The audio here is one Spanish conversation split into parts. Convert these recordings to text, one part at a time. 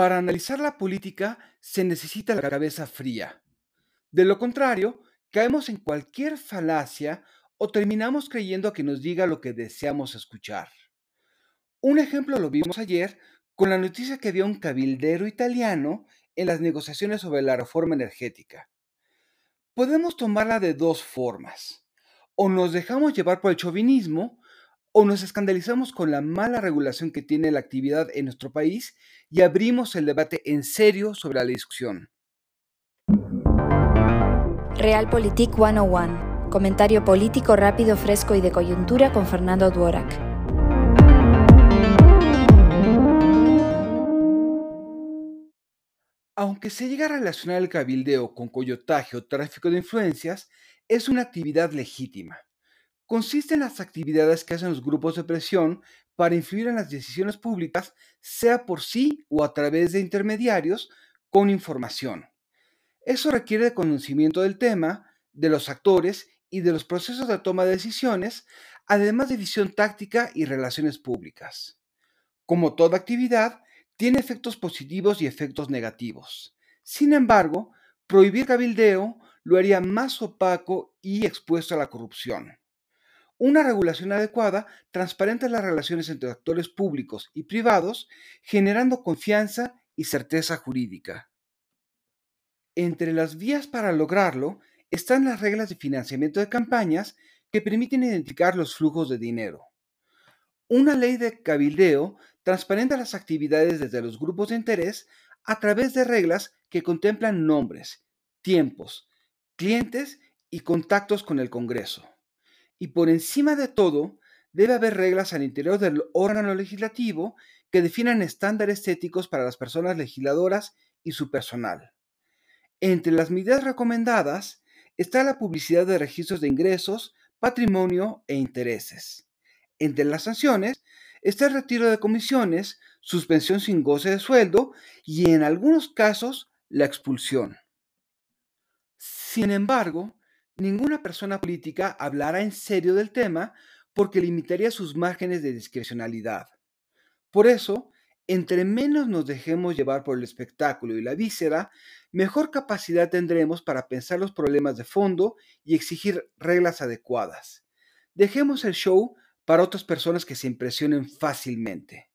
Para analizar la política se necesita la cabeza fría. De lo contrario, caemos en cualquier falacia o terminamos creyendo que nos diga lo que deseamos escuchar. Un ejemplo lo vimos ayer con la noticia que había un cabildero italiano en las negociaciones sobre la reforma energética. Podemos tomarla de dos formas. O nos dejamos llevar por el chauvinismo o nos escandalizamos con la mala regulación que tiene la actividad en nuestro país y abrimos el debate en serio sobre la discusión. Realpolitik 101. Comentario político rápido, fresco y de coyuntura con Fernando Duorak. Aunque se llega a relacionar el cabildeo con coyotaje o tráfico de influencias, es una actividad legítima consiste en las actividades que hacen los grupos de presión para influir en las decisiones públicas, sea por sí o a través de intermediarios, con información. Eso requiere de conocimiento del tema, de los actores y de los procesos de toma de decisiones, además de visión táctica y relaciones públicas. Como toda actividad, tiene efectos positivos y efectos negativos. Sin embargo, prohibir cabildeo lo haría más opaco y expuesto a la corrupción. Una regulación adecuada transparenta las relaciones entre actores públicos y privados, generando confianza y certeza jurídica. Entre las vías para lograrlo están las reglas de financiamiento de campañas que permiten identificar los flujos de dinero. Una ley de cabildeo transparenta las actividades desde los grupos de interés a través de reglas que contemplan nombres, tiempos, clientes y contactos con el Congreso. Y por encima de todo, debe haber reglas al interior del órgano legislativo que definan estándares éticos para las personas legisladoras y su personal. Entre las medidas recomendadas está la publicidad de registros de ingresos, patrimonio e intereses. Entre las sanciones está el retiro de comisiones, suspensión sin goce de sueldo y en algunos casos la expulsión. Sin embargo, ninguna persona política hablará en serio del tema porque limitaría sus márgenes de discrecionalidad. Por eso, entre menos nos dejemos llevar por el espectáculo y la víscera, mejor capacidad tendremos para pensar los problemas de fondo y exigir reglas adecuadas. Dejemos el show para otras personas que se impresionen fácilmente.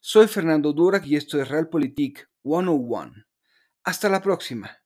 Soy Fernando Durak y esto es Realpolitik 101. Hasta la próxima.